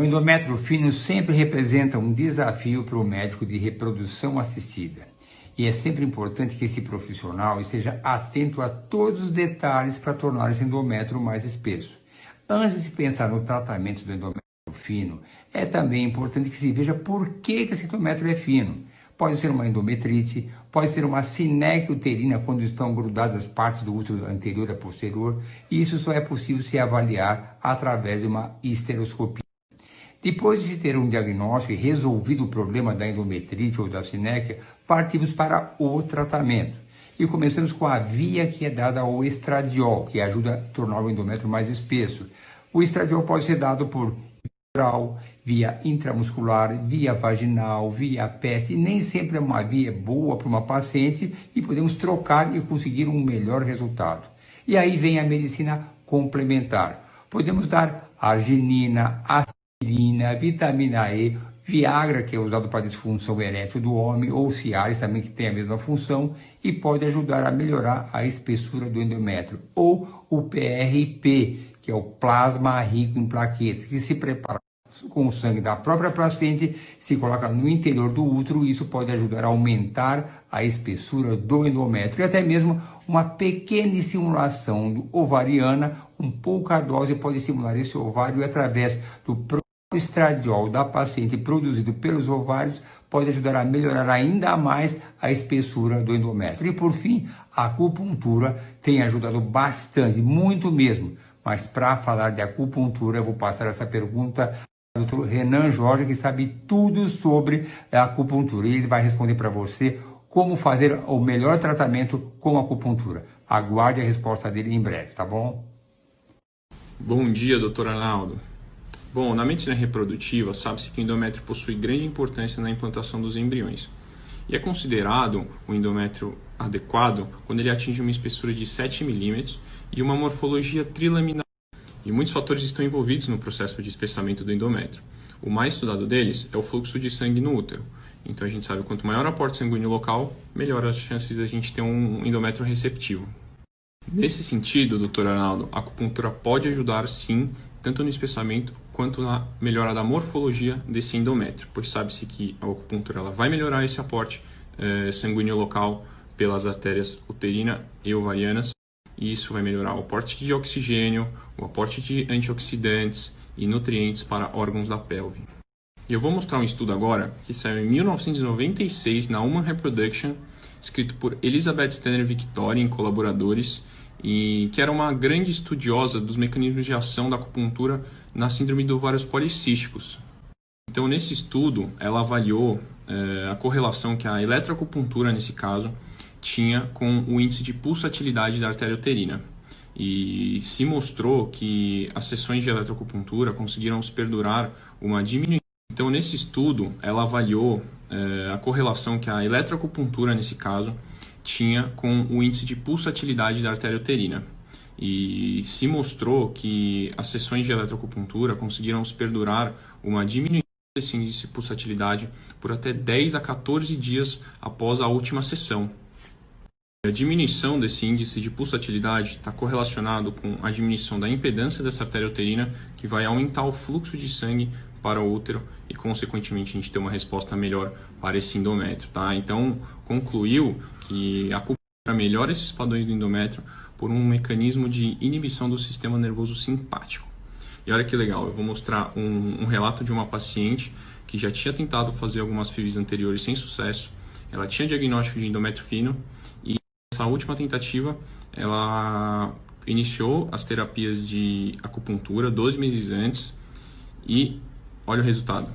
O endométrio fino sempre representa um desafio para o médico de reprodução assistida. E é sempre importante que esse profissional esteja atento a todos os detalhes para tornar esse endométrio mais espesso. Antes de pensar no tratamento do endométrio fino, é também importante que se veja por que esse endométrio é fino. Pode ser uma endometrite, pode ser uma sineque uterina quando estão grudadas as partes do útero anterior a posterior, e isso só é possível se avaliar através de uma histeroscopia. Depois de ter um diagnóstico e resolvido o problema da endometrite ou da sinéquia, partimos para o tratamento. E começamos com a via que é dada ao estradiol, que ajuda a tornar o endométrio mais espesso. O estradiol pode ser dado por oral, via intramuscular, via vaginal, via PET. Nem sempre é uma via boa para uma paciente e podemos trocar e conseguir um melhor resultado. E aí vem a medicina complementar. Podemos dar arginina, aspirina, vitamina E, Viagra, que é usado para disfunção erétil do homem, ou Cialis também, que tem a mesma função, e pode ajudar a melhorar a espessura do endométrio. Ou o PRP, que é o plasma rico em plaquetas, que se prepara com o sangue da própria paciente, se coloca no interior do útero, e isso pode ajudar a aumentar a espessura do endométrio e até mesmo uma pequena estimulação ovariana, um pouca dose pode estimular esse ovário através do o estradiol da paciente produzido pelos ovários pode ajudar a melhorar ainda mais a espessura do endométrio. E por fim, a acupuntura tem ajudado bastante, muito mesmo. Mas para falar de acupuntura, eu vou passar essa pergunta ao Dr. Renan Jorge, que sabe tudo sobre a acupuntura. E ele vai responder para você como fazer o melhor tratamento com a acupuntura. Aguarde a resposta dele em breve, tá bom? Bom dia, doutor Arnaldo. Bom, na medicina reprodutiva, sabe-se que o endométrio possui grande importância na implantação dos embriões. E é considerado o endométrio adequado quando ele atinge uma espessura de 7 milímetros e uma morfologia trilaminar. E muitos fatores estão envolvidos no processo de espessamento do endométrio. O mais estudado deles é o fluxo de sangue no útero. Então a gente sabe quanto maior o aporte sanguíneo local, melhor as chances de a gente ter um endométrio receptivo. Nesse sentido, doutor Arnaldo, a acupuntura pode ajudar sim, tanto no espessamento quanto na melhora da morfologia desse endométrio, pois sabe-se que a acupuntura ela vai melhorar esse aporte eh, sanguíneo local pelas artérias uterina e ovarianas, e isso vai melhorar o aporte de oxigênio, o aporte de antioxidantes e nutrientes para órgãos da pelve. E eu vou mostrar um estudo agora que saiu em 1996 na Human Reproduction, escrito por Elizabeth Stanner Victoria em colaboradores, e que era uma grande estudiosa dos mecanismos de ação da acupuntura na síndrome de ovários policísticos. Então, nesse estudo, ela avaliou eh, a correlação que a eletroacupuntura, nesse caso, tinha com o índice de pulsatilidade da artéria uterina. E se mostrou que as sessões de eletroacupuntura conseguiram perdurar uma diminuição. Então, nesse estudo, ela avaliou eh, a correlação que a eletroacupuntura, nesse caso, tinha com o índice de pulsatilidade da artéria uterina e se mostrou que as sessões de eletroacupuntura conseguiram perdurar uma diminuição desse índice de pulsatilidade por até 10 a 14 dias após a última sessão. A diminuição desse índice de pulsatilidade está correlacionado com a diminuição da impedância dessa artéria uterina, que vai aumentar o fluxo de sangue para o útero e, consequentemente, a gente ter uma resposta melhor para esse endométrio. Tá? Então, concluiu que a acupuntura melhora esses padrões do endométrio por um mecanismo de inibição do sistema nervoso simpático. E olha que legal, eu vou mostrar um, um relato de uma paciente que já tinha tentado fazer algumas FIVs anteriores sem sucesso. Ela tinha diagnóstico de endométrio fino e essa última tentativa ela iniciou as terapias de acupuntura 12 meses antes e olha o resultado.